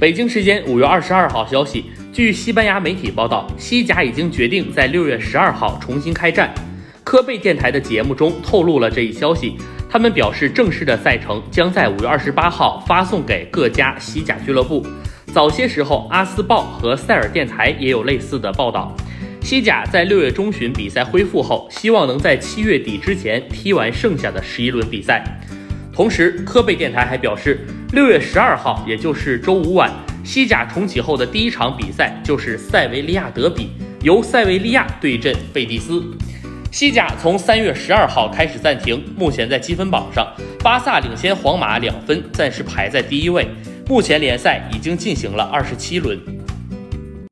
北京时间五月二十二号消息，据西班牙媒体报道，西甲已经决定在六月十二号重新开战。科贝电台的节目中透露了这一消息，他们表示正式的赛程将在五月二十八号发送给各家西甲俱乐部。早些时候，阿斯报和塞尔电台也有类似的报道。西甲在六月中旬比赛恢复后，希望能在七月底之前踢完剩下的十一轮比赛。同时，科贝电台还表示，六月十二号，也就是周五晚，西甲重启后的第一场比赛就是塞维利亚德比，由塞维利亚对阵贝蒂斯。西甲从三月十二号开始暂停，目前在积分榜上，巴萨领先皇马两分，暂时排在第一位。目前联赛已经进行了二十七轮。